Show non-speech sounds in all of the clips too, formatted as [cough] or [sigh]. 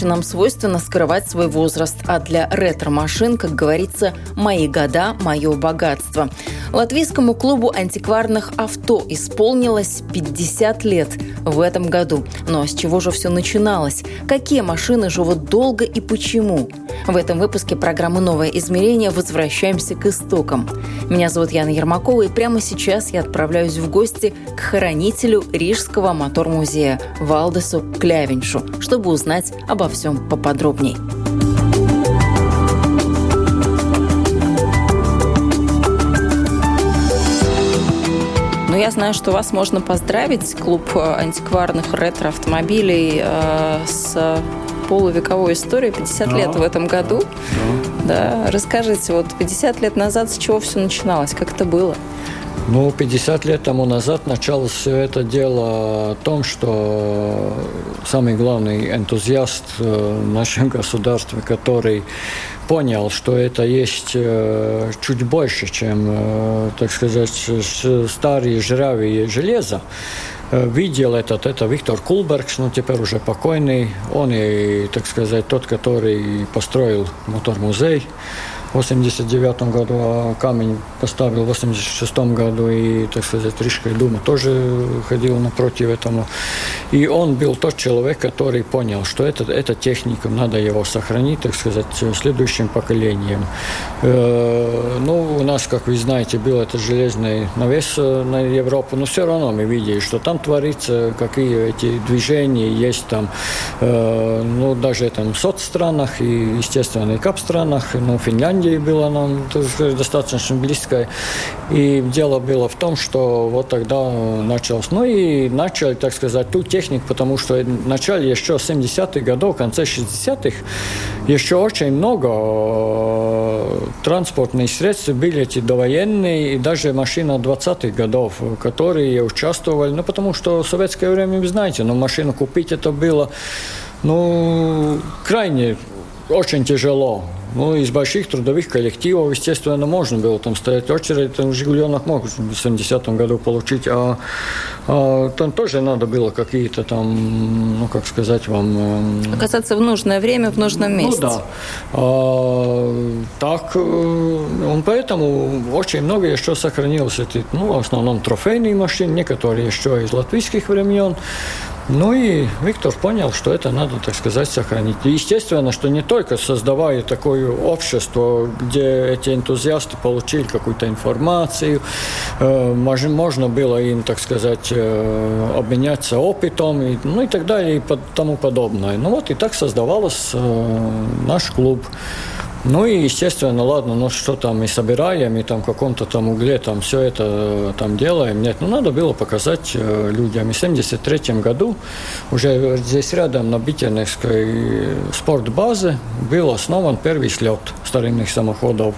Женщинам свойственно скрывать свой возраст, а для ретро-машин, как говорится, «мои года – мое богатство». Латвийскому клубу антикварных авто исполнилось 50 лет в этом году. Но с чего же все начиналось? Какие машины живут долго и почему? В этом выпуске программы «Новое измерение» возвращаемся к истокам. Меня зовут Яна Ермакова, и прямо сейчас я отправляюсь в гости к хранителю Рижского мотор-музея Валдесу Клявиншу, чтобы узнать обо всем поподробнее. Я знаю, что вас можно поздравить, клуб антикварных ретро-автомобилей э, с полувековой историей, 50 да. лет в этом году. Да. да. Расскажите, вот 50 лет назад с чего все начиналось, как это было? Ну, 50 лет тому назад началось все это дело о том, что самый главный энтузиаст э, в нашем [laughs] государстве, который понял, что это есть э, чуть больше, чем, э, так сказать, старые жравые железо, видел этот, это Виктор Кулбергс, ну теперь уже покойный. Он и, так сказать, тот, который построил мотор-музей 89 году, а камень поставил в 86 году, и, так сказать, Рижская дума тоже ходила напротив этому. И он был тот человек, который понял, что это, это техника, надо его сохранить, так сказать, следующим поколением. Э, ну, у нас, как вы знаете, был этот железный навес на Европу, но все равно мы видели, что там творится, какие эти движения есть там, э, ну, даже там в соцстранах и, естественно, и кап-странах, ну, Финляндия Финляндии было нам достаточно близко. И дело было в том, что вот тогда началось. Ну и начали, так сказать, ту технику, потому что в начале еще 70-х годов, в конце 60-х, еще очень много э, транспортных средств были эти довоенные, и даже машина 20-х годов, которые участвовали, ну потому что в советское время, вы знаете, но машину купить это было ну, крайне очень тяжело. Ну, из больших трудовых коллективов, естественно, можно было там стоять очередь, там «Жигуленок» мог в 70-м году получить, а, а там тоже надо было какие-то там, ну, как сказать вам... Эм, Оказаться в нужное время, в нужном ну месте. Ну, да. А, так, э, он поэтому очень много еще сохранилось, эти, ну, в основном трофейные машины, некоторые еще из латвийских времен, ну и Виктор понял, что это надо, так сказать, сохранить. И естественно, что не только создавая такое общество, где эти энтузиасты получили какую-то информацию, э, можно было им, так сказать, э, обменяться опытом, и, ну и так далее, и тому подобное. Ну вот и так создавался э, наш клуб. Ну и, естественно, ладно, ну что там, мы собираем, и там в каком-то там угле там все это э, там делаем. Нет, ну надо было показать э, людям. И в 73 году уже здесь рядом на Битеневской спортбазе был основан первый слет старинных самоходов.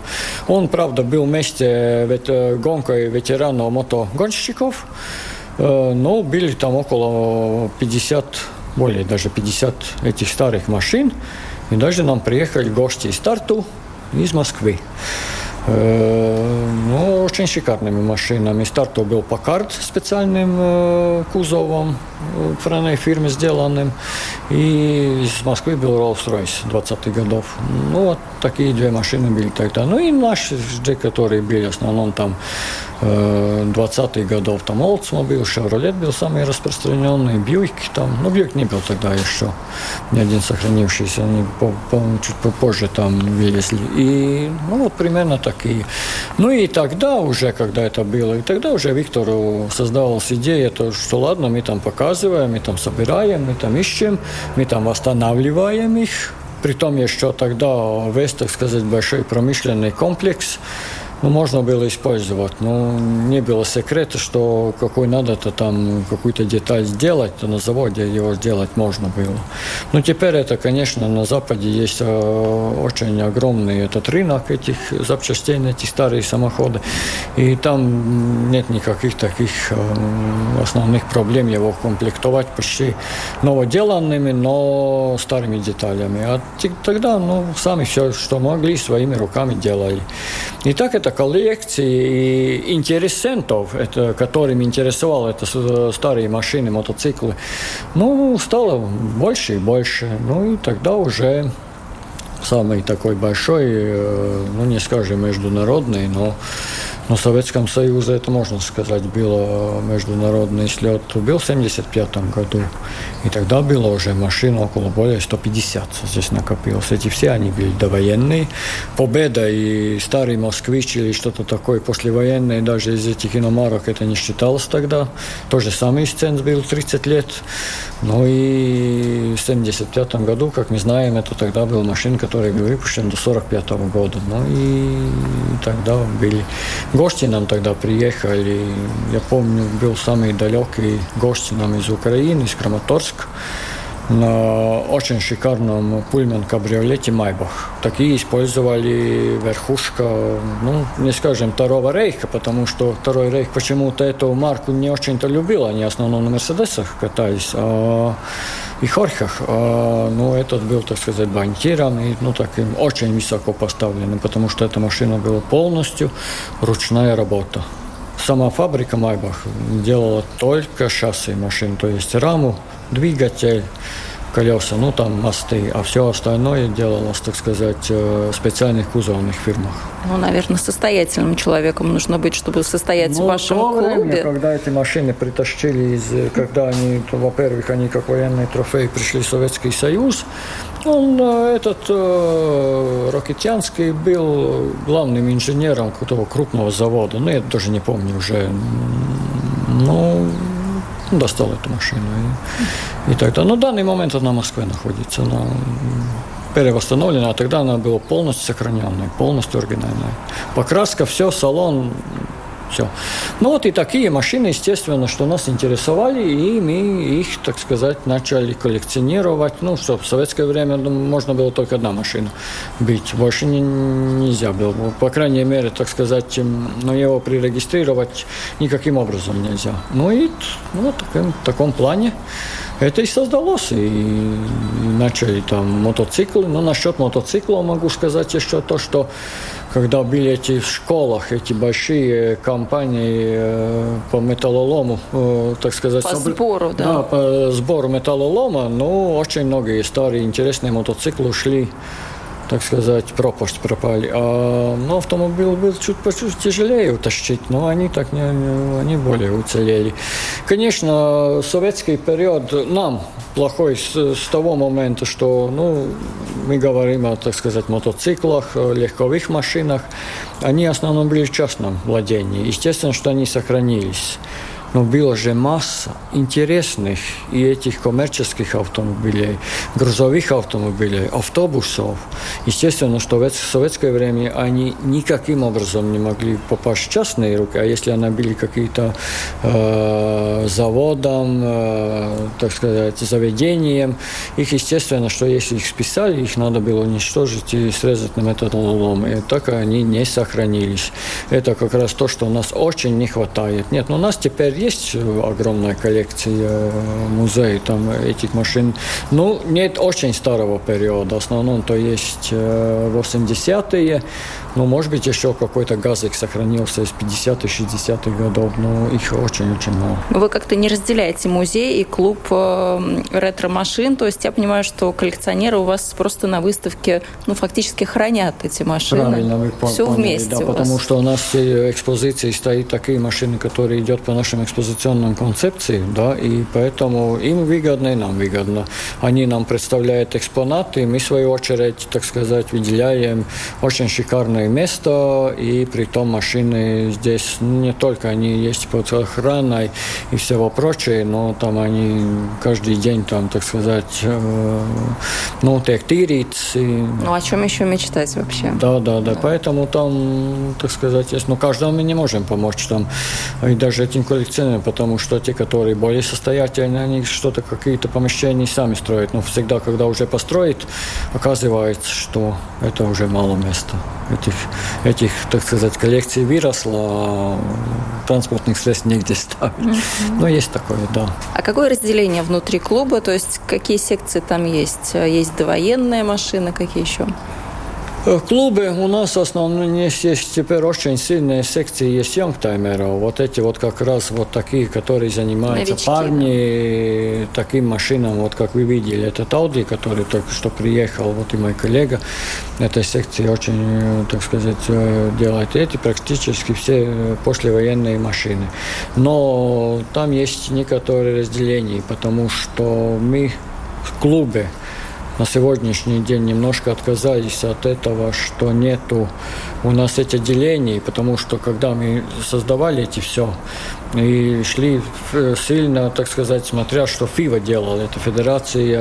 Он, правда, был вместе вет, э, гонкой ветеранов мотогонщиков, но были там около 50, более даже 50 этих старых машин. И даже нам приехали гости из Тарту, из Москвы. Э, ну, очень шикарными машинами. Стартов был Покард специальным э, кузовом франной фирмы сделанным. И из Москвы был Rolls-Royce 20-х годов. Ну, вот такие две машины были тогда. Ну, и наши, которые были в основном там 20-х э, годов, там Oldsmobile, Chevrolet был самый распространенный, Buick там, ну, Buick не был тогда еще, ни один сохранившийся, они по, по, чуть попозже там вылезли. И, ну, вот примерно такие. Ну, и тогда уже, когда это было, и тогда уже Виктору создавалась идея, то, что ладно, мы там показываем, мы там собираем, мы там ищем, мы там восстанавливаем их, Притом еще тогда весь, так сказать, большой промышленный комплекс, ну, можно было использовать. Но не было секрета, что какой надо-то там какую-то деталь сделать, то на заводе его сделать можно было. Но теперь это, конечно, на Западе есть э, очень огромный этот рынок этих запчастей на эти старые самоходы. И там нет никаких таких э, основных проблем его комплектовать почти новоделанными, но старыми деталями. А тогда, ну, сами все, что могли, своими руками делали. И так это коллекции интересентов, это, которым интересовало это старые машины, мотоциклы, ну, стало больше и больше. Ну, и тогда уже самый такой большой, э, ну, не скажем международный, но но в Советском Союзе, это можно сказать, было международный слет был в 1975 году. И тогда было уже машин около более 150 здесь накопилось. Эти все они были довоенные. Победа и старый москвич или что-то такое послевоенное, даже из этих иномарок это не считалось тогда. То же самое сцен был 30 лет. Ну и в 1975 году, как мы знаем, это тогда был машин, который был выпущен до 1945 года. Ну и тогда были Гости нам тогда приехали. Я помню, был самый далекий нам из Украины, из Краматорска на очень шикарном пульмен кабриолете Майбах. Такие использовали верхушка, ну, не скажем, Второго Рейха, потому что Второй Рейх почему-то эту марку не очень-то любил. Они в основном на Мерседесах катались. А и Хорхах, а, ну, этот был, так сказать, банкиром и, ну, таким очень высоко поставленным, потому что эта машина была полностью ручная работа. Сама фабрика Майбах делала только шасси машин, то есть раму, двигатель, колеса, ну там мосты, а все остальное делалось, так сказать, э, в специальных кузовных фирмах. Ну, наверное, состоятельным человеком нужно быть, чтобы состоять ну, в вашем то клубе. Время, когда эти машины притащили из, когда они, во-первых, они как военный трофей пришли в Советский Союз, он, э, этот э, Рокетянский был главным инженером какого крупного завода. Ну, я даже не помню уже. Ну, достал эту машину. И, и тогда, ну, в данный момент она в Москве находится. Она перевосстановлена, а тогда она была полностью сохраненная, полностью оригинальная. Покраска, все, салон, все. Ну вот и такие машины, естественно, что нас интересовали, и мы их, так сказать, начали коллекционировать. Ну, что в советское время ну, можно было только одна машина быть, больше не, нельзя было. По крайней мере, так сказать, но его прирегистрировать никаким образом нельзя. Ну и ну, в таком, в таком плане это и создалось. И, начали там мотоциклы. Но насчет мотоциклов могу сказать еще то, что когда были эти в школах, эти большие компании э, по металлолому, э, так сказать... По сбору, да? Да, по сбору металлолома, ну, очень многие старые интересные мотоциклы ушли так сказать, пропасть пропали. А ну, автомобиль был чуть чуть тяжелее утащить, но они так не, они более уцелели. Конечно, советский период нам плохой с, с того момента, что ну, мы говорим о, так сказать, мотоциклах, легковых машинах. Они в основном были в частном владении. Естественно, что они сохранились. Но было же масса интересных и этих коммерческих автомобилей, грузовых автомобилей, автобусов. Естественно, что в советское время они никаким образом не могли попасть в частные руки, а если они были какие-то э, заводом, э, так сказать, заведением, их, естественно, что если их списали, их надо было уничтожить и срезать на металлолом. И так они не сохранились. Это как раз то, что у нас очень не хватает. Нет, но у нас теперь есть огромная коллекция э, музея там этих машин. Ну, нет очень старого периода. В основном то есть 80-е, э, ну, может быть, еще какой-то газик сохранился из 50-х, 60-х годов, но их очень-очень мало. Вы как-то не разделяете музей и клуб э, ретро-машин, то есть я понимаю, что коллекционеры у вас просто на выставке, ну, фактически хранят эти машины. Правильно, вы Все поняли, вместе да, потому что у нас все экспозиции стоят такие машины, которые идут по нашим экспозиционной концепции, да, и поэтому им выгодно, и нам выгодно. Они нам представляют экспонаты, мы, в свою очередь, так сказать, выделяем очень шикарное место, и при том машины здесь не только они есть под охраной и всего прочее, но там они каждый день, там, так сказать, э, ну, tiek tīrīts. Ну, о чем еще мечтать вообще? Да, да, да, поэтому там, так сказать, есть, но каждому мы не можем помочь там, и даже этим коллекционерам, потому что те, которые более состоятельные, они что-то, какие-то помещения сами строят, но всегда, когда уже построит, оказывается, что это уже мало места. Этих, этих так сказать, коллекций выросло, а транспортных средств негде ставить. Mm-hmm. Но есть такое, да. А какое разделение внутри клуба? То есть какие секции там есть? Есть довоенная машина, какие еще? В клубе у нас в основном есть теперь очень сильные секции, есть youngtimerов. Вот эти вот как раз вот такие, которые занимаются Новички, парни да. таким машинам, вот как вы видели, этот Audi, который только что приехал, вот и мой коллега этой секции очень, так сказать, делает эти практически все послевоенные машины. Но там есть некоторые разделения, потому что мы в клубе на сегодняшний день немножко отказались от этого, что нету у нас эти деления, потому что когда мы создавали эти все, и шли сильно, так сказать, смотря, что ФИВА делала, это Федерация,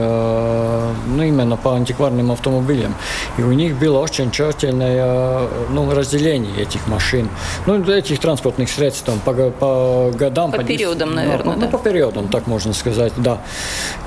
ну, именно по антикварным автомобилям. И у них было очень тщательное ну, разделение этих машин, ну, этих транспортных средств там, по, по годам. По, по периодам, наверное, да, да? Ну, по периодам, так можно сказать, да.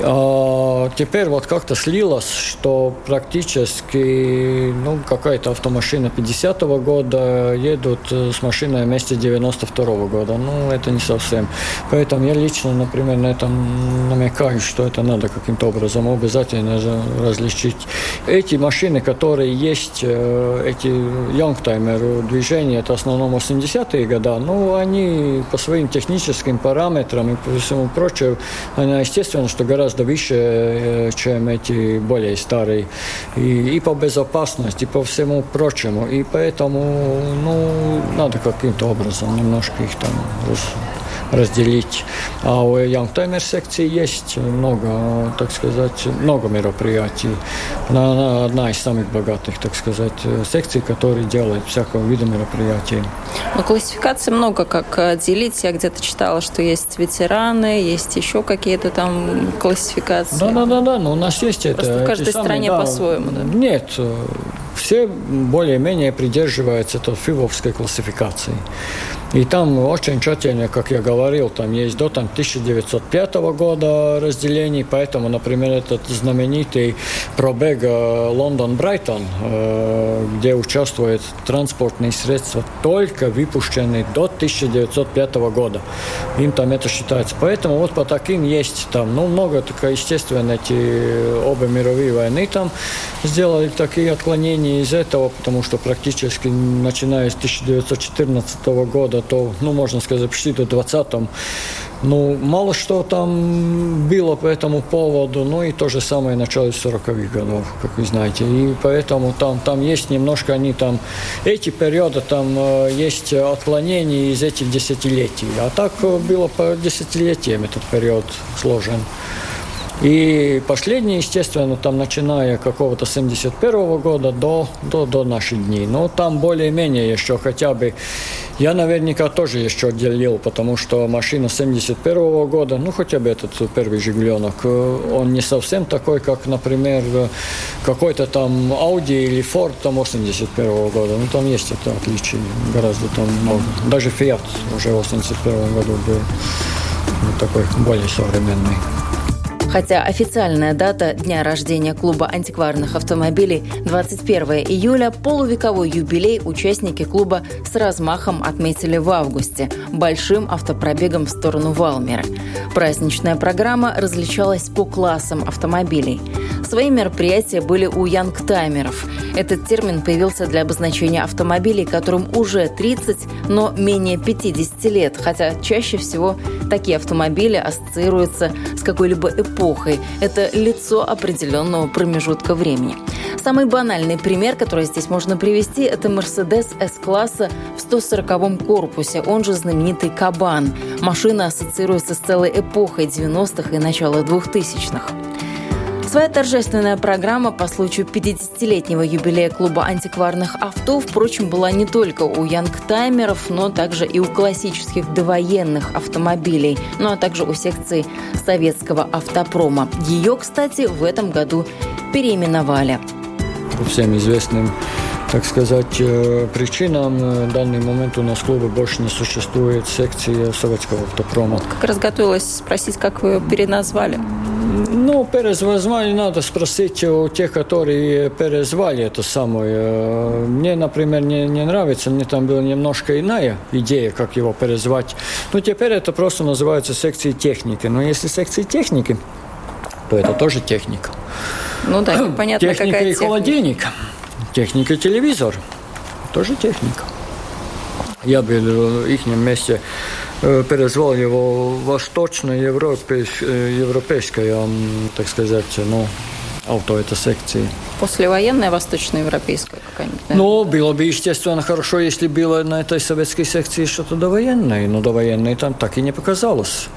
А, теперь вот как-то слилось, что практически, ну, какая-то автомашина 50-го года едут с машиной вместе 92-го года. Ну, это не совсем. Поэтому я лично, например, на этом намекаю, что это надо каким-то образом обязательно различить. Эти машины, которые есть, э, эти youngtimer движения, это в основном 80-е годы, ну, они по своим техническим параметрам и по всему прочему, они, естественно, что гораздо выше, э, чем эти более старые. И, и по безопасности, и по всему прочему. И поэтому, ну, надо каким-то образом немножко их там разделить. А у Youngtimer секции есть много, так сказать, много мероприятий. Она одна из самых богатых, так сказать, секций, которые делают всякого вида мероприятий. Ну, классификации много, как делить. Я где-то читала, что есть ветераны, есть еще какие-то там классификации. Да, да, да, да. Но у нас есть Просто это. в каждой стране по-своему, да? Нет, все более-менее придерживаются этой фивовской классификации. И там очень тщательно, как я говорил, там есть до там, 1905 года разделений, поэтому, например, этот знаменитый пробег э, Лондон-Брайтон, э, где участвуют транспортные средства, только выпущенные до 1905 года. Им там это считается. Поэтому вот по таким есть там, ну, много, только, естественно, эти обе мировые войны там сделали такие отклонения из этого, потому что практически начиная с 1914 года то, ну, можно сказать, почти до 20-м. Ну, мало что там было по этому поводу, ну и то же самое начало 40-х годов, как вы знаете. И поэтому там, там есть немножко, они там, эти периоды, там э, есть отклонения из этих десятилетий. А так было по десятилетиям этот период сложен. И последние, естественно, там начиная какого-то 71 года до, до, до наших дней. Но там более-менее еще хотя бы, я наверняка тоже еще делил, потому что машина 71 года, ну хотя бы этот первый «Жигуленок», э, он не совсем такой, как, например, какой-то там Audi или Ford там 81 года. Ну там есть это отличие, гораздо там много. Даже Fiat уже в 81 году был такой более современный. Хотя официальная дата дня рождения клуба антикварных автомобилей 21 июля, полувековой юбилей участники клуба с размахом отметили в августе большим автопробегом в сторону Валмеры. Праздничная программа различалась по классам автомобилей. Свои мероприятия были у янгтаймеров. Этот термин появился для обозначения автомобилей, которым уже 30, но менее 50 лет, хотя чаще всего такие автомобили ассоциируются с какой-либо эпохой. Это лицо определенного промежутка времени. Самый банальный пример, который здесь можно привести, это Mercedes S-класса в 140-м корпусе, он же знаменитый «Кабан». Машина ассоциируется с целой эпохой 90-х и начала 2000-х. Своя торжественная программа по случаю 50-летнего юбилея клуба антикварных авто, впрочем, была не только у янгтаймеров, но также и у классических довоенных автомобилей, ну а также у секции советского автопрома. Ее, кстати, в этом году переименовали. Всем известным так сказать, э, причинам в данный момент у нас в клубе больше не существует секции советского автопрома. Как раз готовилась спросить, как вы переназвали. Ну, перезвали надо спросить у тех, которые перезвали это самое. Мне, например, не, не нравится, мне там была немножко иная идея, как его перезвать. Но теперь это просто называется секцией техники. Но если секции техники, то это тоже техника. Ну да, понятно, техника какая и холодильник. Техника телевизор. Тоже техника. Я бы в их месте перезвал его восточно-европейская, так сказать, ну, авто это секции. Послевоенная восточноевропейская какая-нибудь? Ну, было бы, естественно, хорошо, если было на этой советской секции что-то довоенное, но довоенное там так и не показалось.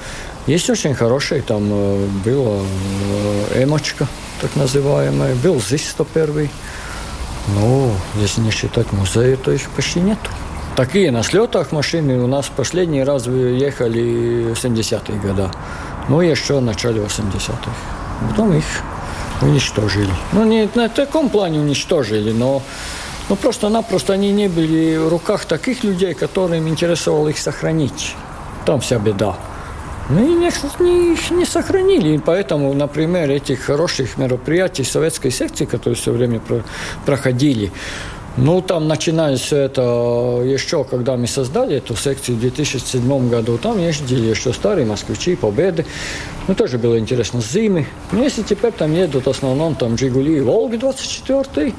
Есть очень хорошие, там было Эмочка, так называемая, был ЗИС-101, ну, если не считать музея, то их почти нету. Такие на слетах машины у нас последний раз ехали в 70-е годы. Ну, еще в начале 80-х. Потом их уничтожили. Ну, не на таком плане уничтожили, но ну, просто-напросто они не были в руках таких людей, которым интересовало их сохранить. Там вся беда. Ну и не, не, не сохранили. И поэтому, например, этих хороших мероприятий советской секции, которые все время про, проходили, ну, там начиная все это еще, когда мы создали эту секцию в 2007 году, там ездили еще старые москвичи, Победы. Ну, тоже было интересно, зимы. Но если теперь там едут в основном там Жигули и Волги 24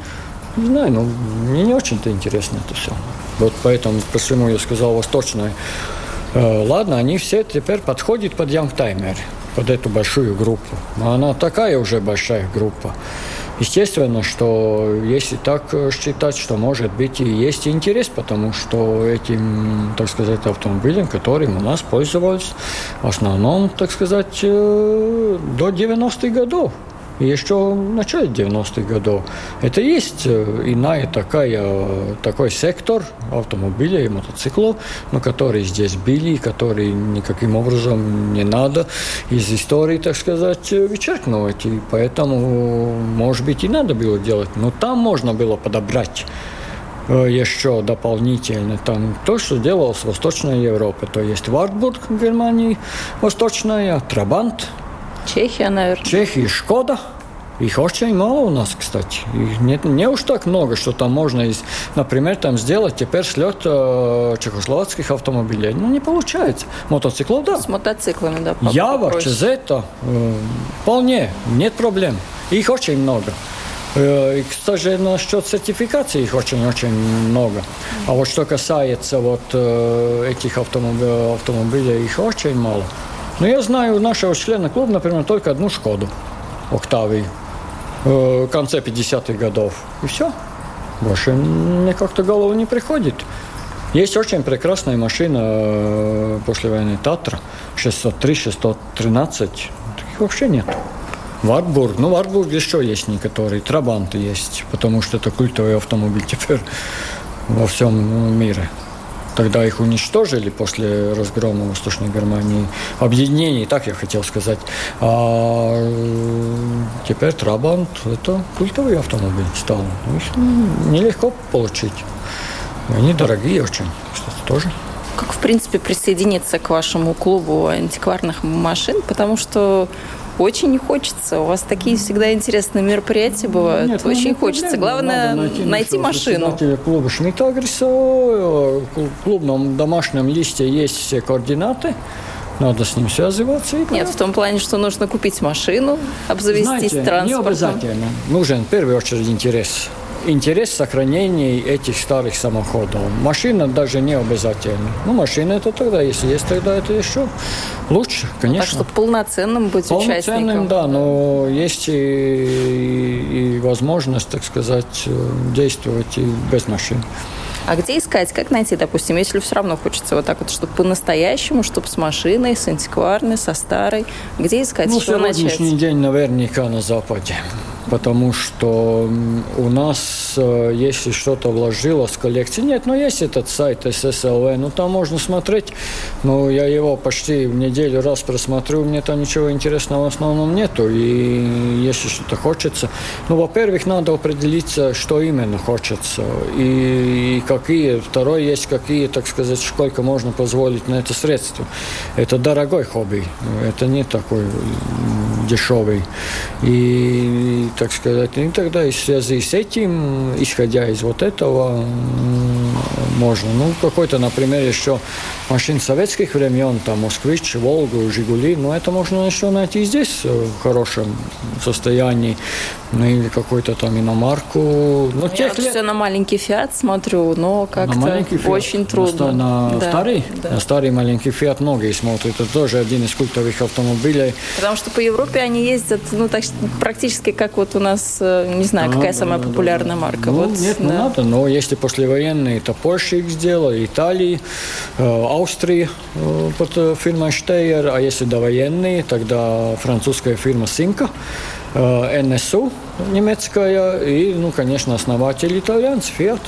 не знаю, ну, мне не очень-то интересно это все. Вот поэтому, почему я сказал восточное Э, ладно, они все теперь подходят под Young под эту большую группу. Но она такая уже большая группа. Естественно, что если так считать, что может быть и есть интерес, потому что этим, так сказать, автомобилем, которым у нас пользовались, в основном, так сказать, э, до 90-х годов еще в начале 90-х годов. Это есть э, иная такая, такой сектор автомобилей и мотоциклов, но которые здесь были, которые никаким образом не надо из истории, так сказать, вычеркнуть. И поэтому, может быть, и надо было делать. Но там можно было подобрать э, еще дополнительно там то, что делалось в Восточной Европе. То есть Вартбург в Германии, Восточная, Трабант, Чехия, наверное. Чехия, Шкода. Их очень мало у нас, кстати. Их не, не уж так много, что там можно, из, например, там сделать теперь слет э, чехословацких автомобилей. Ну, не получается. Мотоциклов, да. С мотоциклами, да. Ява, Чезета, э, вполне, нет проблем. Их очень много. И, кстати, насчет сертификации их очень-очень много. А вот что касается вот этих автомобилей, автомобилей, их очень мало. Но я знаю нашего члена клуба, например, только одну Шкоду, Октавию, в конце 50-х годов. И все. Больше мне как-то голову не приходит. Есть очень прекрасная машина э, после войны Татра, 603, 613. Таких вообще нет. Вартбург. Ну, Вартбург еще есть некоторые. Трабанты есть, потому что это культовый автомобиль теперь во всем мире. Тогда их уничтожили после разгрома Восточной Германии. Объединений, так я хотел сказать. А теперь Трабант – это культовый автомобиль стал. Их нелегко получить. Они дорогие очень, кстати, тоже. Как, в принципе, присоединиться к вашему клубу антикварных машин? Потому что очень не хочется. У вас такие всегда интересные мероприятия бывают. Нет, ну, Очень ну, хочется. Главное найти, найти машину. клуба Шмидтагриса. В клубном домашнем листе есть все координаты. Надо с ним связываться. И Нет, в том плане, что нужно купить машину, обзавестись Знаете, транспортом. Не обязательно. Нужен в первую очередь интерес. Интерес сохранения этих старых самоходов. Машина даже не обязательно. Ну, машина это тогда, если есть, тогда это еще лучше, конечно. Так что полноценным быть полноценным, участником. да, но есть и, и, и возможность, так сказать, действовать и без машин. А где искать? Как найти, допустим, если все равно хочется вот так вот, чтобы по-настоящему, чтобы с машиной, с антикварной, со старой? Где искать? Ну, сегодняшний начать? день наверняка на Западе потому что у нас, э, если что-то вложилось в коллекции, нет, но есть этот сайт SSLV, ну там можно смотреть, но я его почти в неделю раз просмотрю, мне там ничего интересного в основном нету, и если что-то хочется, ну, во-первых, надо определиться, что именно хочется, и, и какие, второе, есть какие, так сказать, сколько можно позволить на это средство. Это дорогой хобби, это не такой дешевый. И так сказать. И тогда в связи с этим, исходя из вот этого, можно. Ну, какой-то, например, еще машин советских времен, там, Москвич, Волгу, Жигули, но это можно еще найти здесь в хорошем состоянии. Ну, или какой-то там иномарку. Ну, Я тех вот лет... все на маленький Фиат смотрю, но как-то очень трудно. На, на да, старый? Да. На старый маленький Фиат многие смотрят. Это тоже один из культовых автомобилей. Потому что по Европе они ездят, ну, так практически как вот у нас, э, не знаю, какая да, самая да, популярная да. марка. Ну, вот, нет, да. не надо, но если послевоенные, то Porsche их сделал, Италии, э, Австрии э, под фирмой Steyr, а если довоенные, тогда французская фирма Синка. НСУ немецкая и, ну, конечно, основатель итальянец Фиат.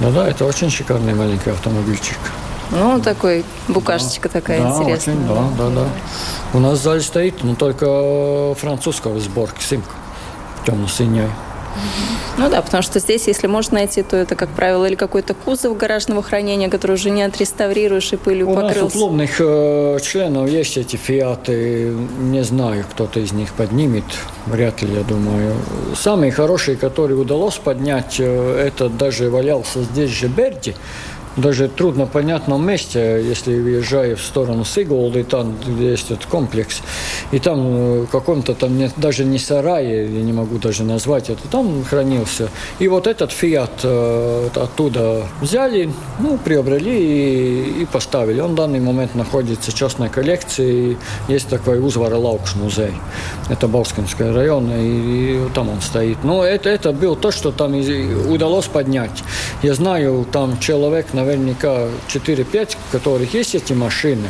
Да-да, это очень шикарный маленький автомобильчик. Ну, такой, букашечка да, такая да, интересная. Очень, да, да, да. У нас в зале стоит, но только французского сборки, симка темно-синяя. Ну да, потому что здесь, если можно найти, то это, как правило, или какой-то кузов гаражного хранения, который уже не отреставрируешь и пылью у покрылся. У нас у клубных э, членов есть эти фиаты. Не знаю, кто-то из них поднимет. Вряд ли, я думаю. Самый хороший, который удалось поднять, э, это даже валялся здесь же Берди даже трудно понятном месте, если въезжаю в сторону Сиголды, там есть этот комплекс, и там э, в каком-то там не, даже не сарае, я не могу даже назвать это, там хранился. И вот этот Фиат э, оттуда взяли, ну, приобрели и, и поставили. Он в данный момент находится в частной коллекции, есть такой Узвара Лаукш музей. Это Бауский район, и, и там он стоит. Но это, это было то, что там удалось поднять. Я знаю, там человек, на наверняка 4-5, у которых есть эти машины,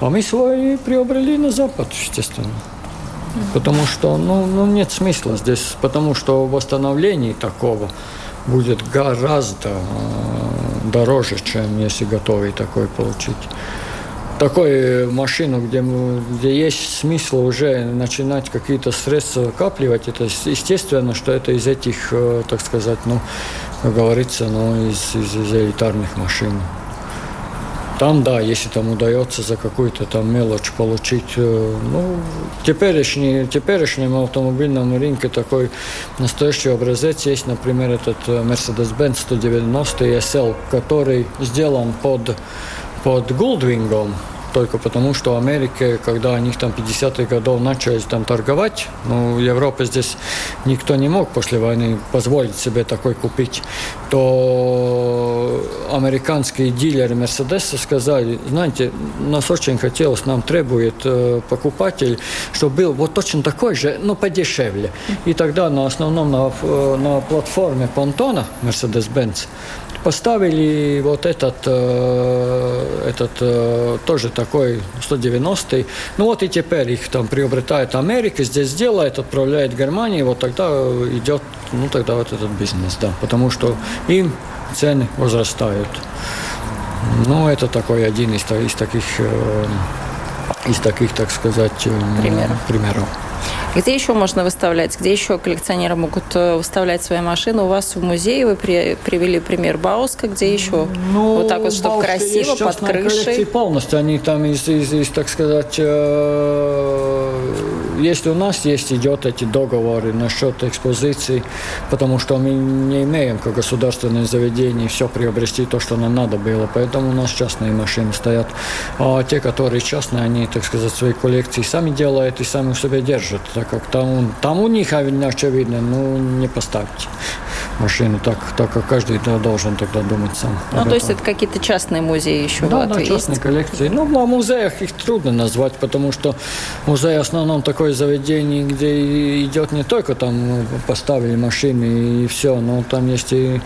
а мы свои приобрели на Запад, естественно. Потому что ну, ну, нет смысла здесь, потому что восстановление такого будет гораздо э, дороже, чем если готовый такой получить. Такую машину, где, где есть смысл уже начинать какие-то средства капливать, это естественно, что это из этих, э, так сказать, ну, как говорится, ну, из, из, из элитарных машин. Там, да, если там удается за какую-то там мелочь получить, э, ну, теперешний, теперешнем автомобильном рынке такой настоящий образец есть, например, этот э, Mercedes-Benz 190 SL, который сделан под, под Goldwingом, только потому, что в Америке, когда у них там 50-х годов начали там торговать, ну, в Европе здесь никто не мог после войны позволить себе такой купить, то американские дилеры Мерседеса сказали, знаете, нас очень хотелось, нам требует э, покупатель, чтобы был вот точно такой же, но подешевле. И тогда на основном на, э, на платформе понтона Mercedes-Benz поставили вот этот, э, этот э, тоже такой 190-й. Ну вот и теперь их там приобретает Америка, здесь делает, отправляет в Германию, вот тогда идет, ну тогда вот этот бизнес, да, потому что им цены возрастают. Ну, это такой один из, из таких, э, из таких, так сказать, примеров. примеров. Где еще можно выставлять? Где еще коллекционеры могут э, выставлять свои машины? У вас в музее вы при, привели пример Бауска, где еще ну, вот так вот, чтобы Бауска красиво, есть под крышей? полностью. Они там из, из, из так сказать, э, если у нас есть, идет эти договоры насчет экспозиции, потому что мы не имеем, как государственное заведение, все приобрести то, что нам надо было. Поэтому у нас частные машины стоят. А те, которые частные, они, так сказать, свои коллекции сами делают и сами у себя держат. Так как там, там у них, очевидно, ну, не поставить машину, так, так как каждый должен тогда думать сам. Ну, то есть это какие-то частные музеи еще да, в Латвии да, частные есть? коллекции. Ну, в музеях их трудно назвать, потому что музей в основном такое заведение, где идет не только там поставили машины и все, но там есть и,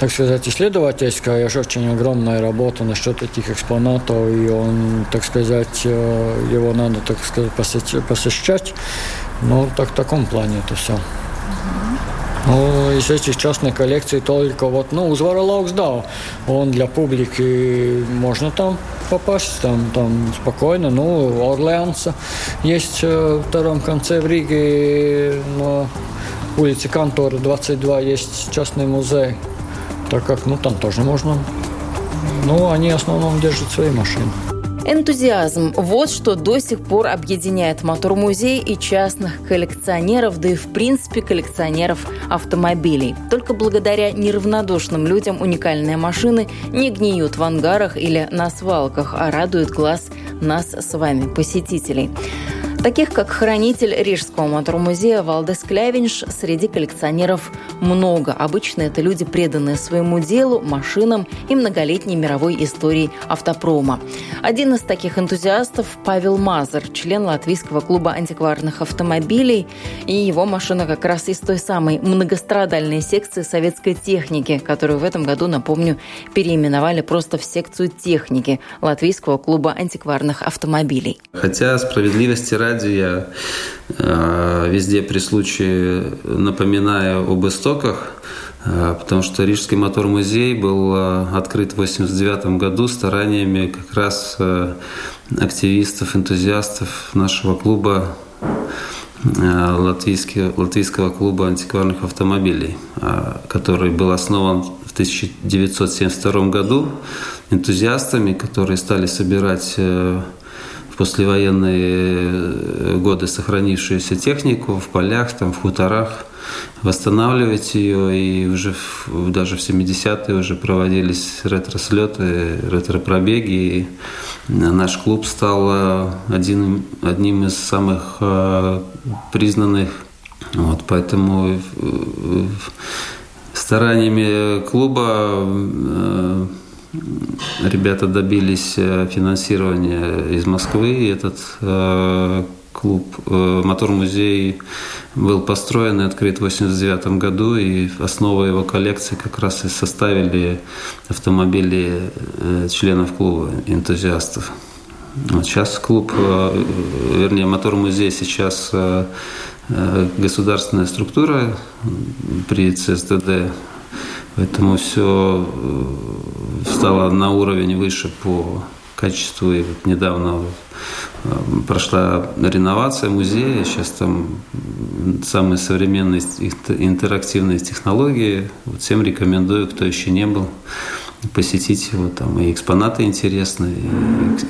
так сказать, исследовательская, очень огромная работа насчет этих экспонатов, и он, так сказать, э, его надо, так сказать, посещать. Ну, так в таком плане это все. Ну, из этих частных коллекций только вот, ну, Узвара Лаукс, да, он для публики, можно там попасть, там, там спокойно, ну, Орлеанса есть э, в втором конце в Риге, на улице Кантора 22 есть частный музей, так как, ну, там тоже можно, ну, они в основном держат свои машины. Энтузиазм – вот что до сих пор объединяет мотор-музей и частных коллекционеров, да и в принципе коллекционеров автомобилей. Только благодаря неравнодушным людям уникальные машины не гниют в ангарах или на свалках, а радуют глаз нас с вами, посетителей. Таких, как хранитель Рижского мотор-музея Валдес Клявинш, среди коллекционеров много. Обычно это люди, преданные своему делу, машинам и многолетней мировой истории автопрома. Один из таких энтузиастов – Павел Мазер, член Латвийского клуба антикварных автомобилей. И его машина как раз из той самой многострадальной секции советской техники, которую в этом году, напомню, переименовали просто в секцию техники Латвийского клуба антикварных автомобилей. Хотя справедливости ради ради я э, везде при случае напоминаю об истоках, э, потому что Рижский мотор-музей был э, открыт в 1989 году стараниями как раз активистов, энтузиастов нашего клуба латвийского клуба антикварных автомобилей, который был основан в 1972 году энтузиастами, которые стали собирать послевоенные э, годы сохранившуюся технику в полях, там, в хуторах, восстанавливать ее. И уже в, даже в 70-е уже проводились ретро-слеты, ретро-пробеги. И наш клуб стал один, одним из самых э, признанных. Вот, поэтому э, стараниями клуба ребята добились э, финансирования из Москвы, и этот э, клуб э, «Мотор-музей» был построен и открыт в 1989 году, и основой его коллекции как раз и составили автомобили членов клуба, энтузиастов. Вот сейчас клуб, вернее, «Мотор-музей» сейчас государственная структура при ЦСДД, поэтому все стала на уровень выше по качеству. И вот недавно э, прошла реновация музея. Сейчас там самые современные интерактивные технологии. Вот всем рекомендую, кто еще не был, посетить его. Там и экспонаты интересные.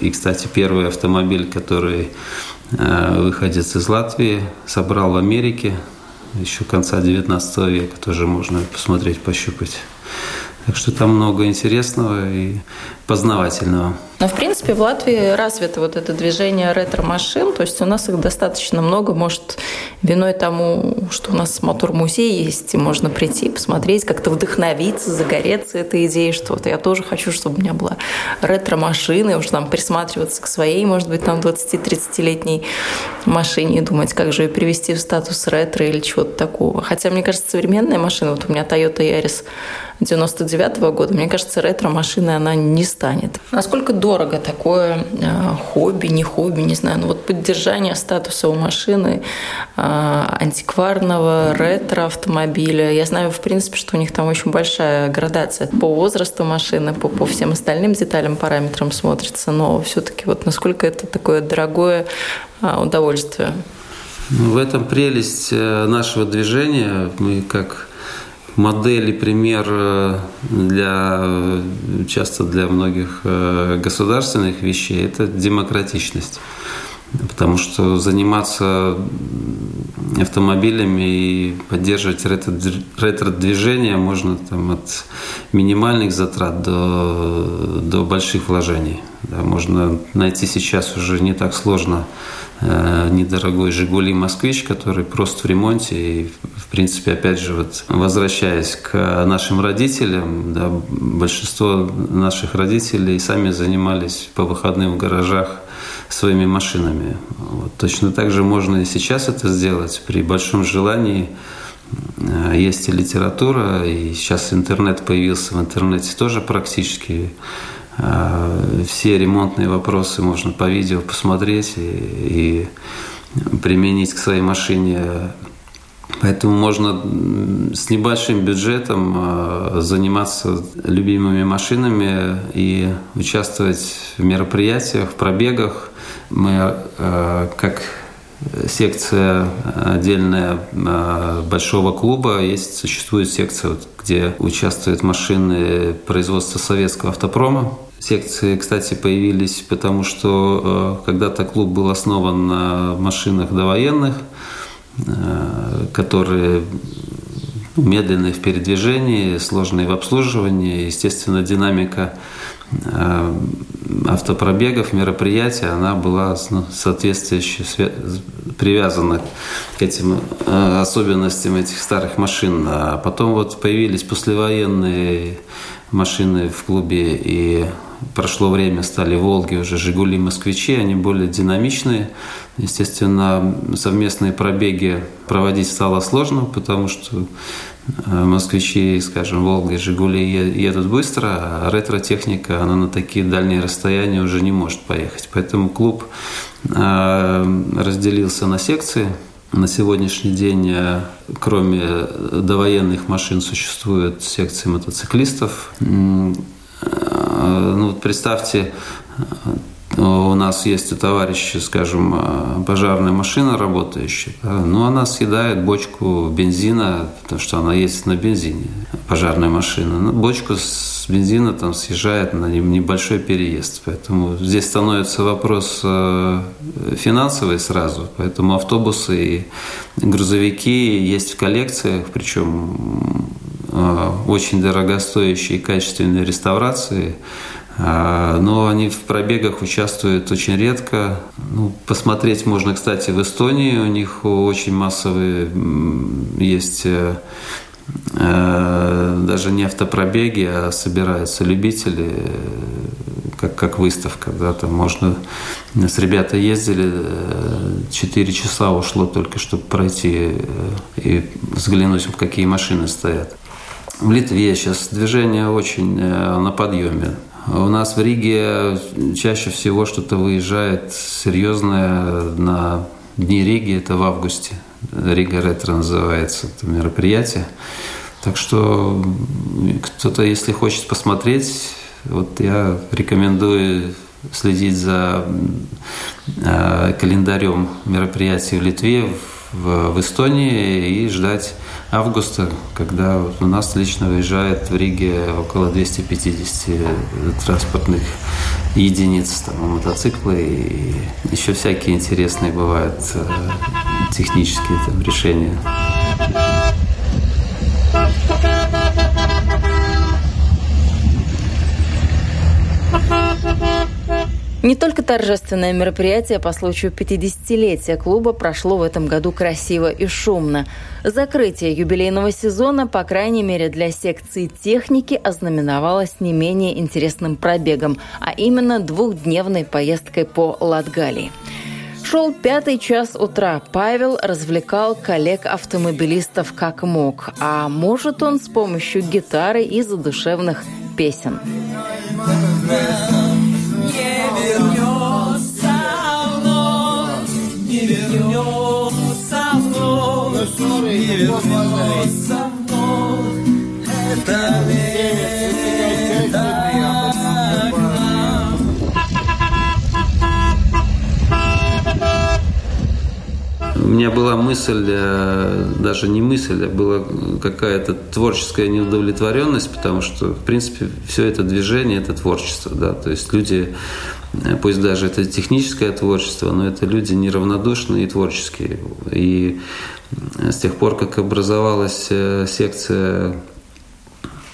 И, и кстати, первый автомобиль, который э, выходец из Латвии, собрал в Америке еще конца 19 века. Тоже можно посмотреть, пощупать. Так что там много интересного и познавательного. Но, в принципе, в Латвии развито вот это движение ретро-машин, то есть у нас их достаточно много, может, виной тому, что у нас мотор-музей есть, и можно прийти, посмотреть, как-то вдохновиться, загореться этой идеей, что вот я тоже хочу, чтобы у меня была ретро-машина, и уж там присматриваться к своей, может быть, там 20-30-летней машине и думать, как же ее привести в статус ретро или чего-то такого. Хотя, мне кажется, современная машина, вот у меня Toyota Yaris 99 -го года, мне кажется, ретро-машиной она не станет. Насколько дорого такое э, хобби, не хобби, не знаю, ну вот поддержание статуса у машины э, антикварного ретро-автомобиля. Я знаю, в принципе, что у них там очень большая градация по возрасту машины, по, по всем остальным деталям, параметрам смотрится, но все-таки вот насколько это такое дорогое э, удовольствие. В этом прелесть нашего движения. Мы как модель и пример э, для, часто для многих э, государственных вещей – это демократичность. Потому что заниматься автомобилями и поддерживать ретро-движение можно там, от минимальных затрат до, до больших вложений. Да, можно найти сейчас уже не так сложно э, недорогой «Жигули Москвич», который просто в ремонте. И, в принципе, опять же, вот возвращаясь к нашим родителям, да, большинство наших родителей сами занимались по выходным в гаражах своими машинами. Вот. Точно так же можно и сейчас это сделать при большом желании. Э, есть и литература, и сейчас интернет появился, в интернете тоже практически э, все ремонтные вопросы можно по видео посмотреть и, и применить к своей машине. Поэтому можно с небольшим бюджетом э, заниматься любимыми машинами и участвовать в мероприятиях, в пробегах. Мы как секция отдельная э, большого клуба, есть, существует секция, где участвуют машины производства советского автопрома. Секции, кстати, появились потому, что э, когда-то клуб был основан на машинах довоенных, э, которые медленные в передвижении, сложные в обслуживании. Естественно, динамика Э, автопробегов, мероприятий, она была ну, соответствующе привязана к этим особенностям этих старых машин. А потом вот появились послевоенные машины в клубе, и прошло время, стали «Волги», уже «Жигули», «Москвичи», они более динамичные. Естественно, совместные пробеги проводить стало сложно, потому что Э, москвичи, скажем, Волга и Жигули едут быстро, а ретро-техника, она на такие дальние расстояния уже не может поехать. Поэтому клуб э, разделился на секции. На сегодняшний день, э, кроме довоенных машин, существует секции мотоциклистов. Ну, вот представьте, у нас есть у товарища, скажем, э, пожарная машина работающая, но она съедает бочку бензина, потому что она ездит на бензине, пожарная машина. Но ну, бочку с бензина там съезжает на небольшой переезд. Поэтому здесь становится вопрос э, финансовый сразу. Поэтому автобусы и грузовики есть в коллекциях, причем э, очень дорогостоящие и качественные реставрации – а, но они в пробегах участвуют очень редко. Ну, посмотреть можно, кстати, в Эстонии. У них очень массовые есть э, э, даже не автопробеги, а собираются любители, как, как выставка. Да, там можно... С ребята ездили, 4 часа ушло только, чтобы пройти э, и взглянуть, какие машины стоят. В Литве сейчас движение очень на подъеме. У нас в Риге чаще всего что-то выезжает серьезное на Дни Риги, это в августе. Рига Ретро называется это мероприятие. Так что кто-то, если хочет посмотреть, вот я рекомендую следить за э, календарем мероприятий в Литве, в, в Эстонии и ждать августа, когда у нас лично выезжает в Риге около 250 транспортных единиц, там, мотоциклы и еще всякие интересные бывают э, технические там, решения. Не только торжественное мероприятие по случаю 50-летия клуба прошло в этом году красиво и шумно. Закрытие юбилейного сезона, по крайней мере для секции техники, ознаменовалось не менее интересным пробегом, а именно двухдневной поездкой по Латгалии. Шел пятый час утра. Павел развлекал коллег-автомобилистов как мог. А может он с помощью гитары и задушевных песен. Вернется вновь это лето У меня была мысль, э, даже не мысль, а была какая-то творческая неудовлетворенность, потому что, в принципе, все это движение – это творчество. Да? То есть люди пусть даже это техническое творчество, но это люди неравнодушные и творческие. И с тех пор, как образовалась э, секция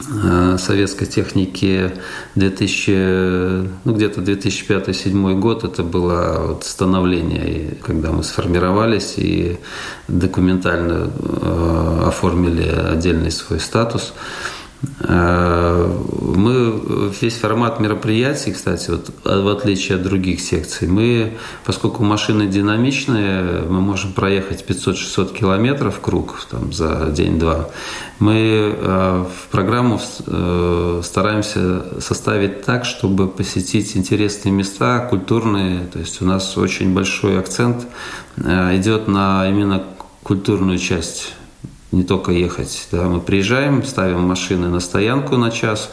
Э, советской техники 2000, ну, где-то 2005-2007 год это было вот становление, когда мы сформировались и документально э, оформили отдельный свой статус. Э, мы весь формат мероприятий, кстати, вот в отличие от других секций, мы, поскольку машины динамичные, мы можем проехать 500-600 километров круг там, за день-два. Мы э, в программу э, стараемся составить так, чтобы посетить интересные места, культурные. То есть у нас очень большой акцент идет на именно культурную часть не только ехать. Да, мы приезжаем, ставим машины на стоянку на час,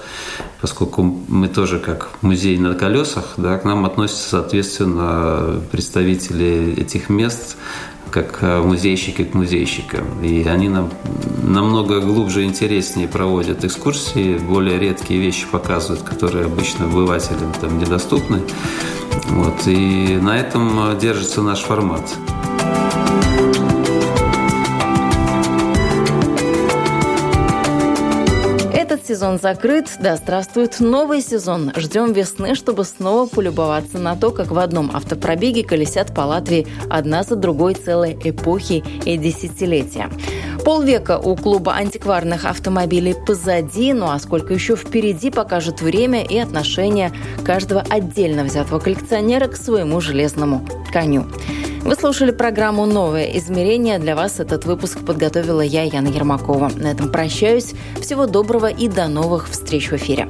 поскольку мы тоже как музей на колесах, да, к нам относятся, соответственно, представители этих мест, как э, музейщики к музейщикам. И они нам намного глубже и интереснее проводят экскурсии, более редкие вещи показывают, которые обычно обывателям там недоступны. Вот. И на этом держится наш формат. Сезон закрыт, да здравствует новый сезон. Ждем весны, чтобы снова полюбоваться на то, как в одном автопробеге колесят по Латвии одна за другой целые эпохи и десятилетия. Полвека у клуба антикварных автомобилей позади, ну а сколько еще впереди покажет время и отношение каждого отдельно взятого коллекционера к своему железному коню. Вы слушали программу «Новое измерение». Для вас этот выпуск подготовила я, Яна Ермакова. На этом прощаюсь. Всего доброго и до новых встреч в эфире.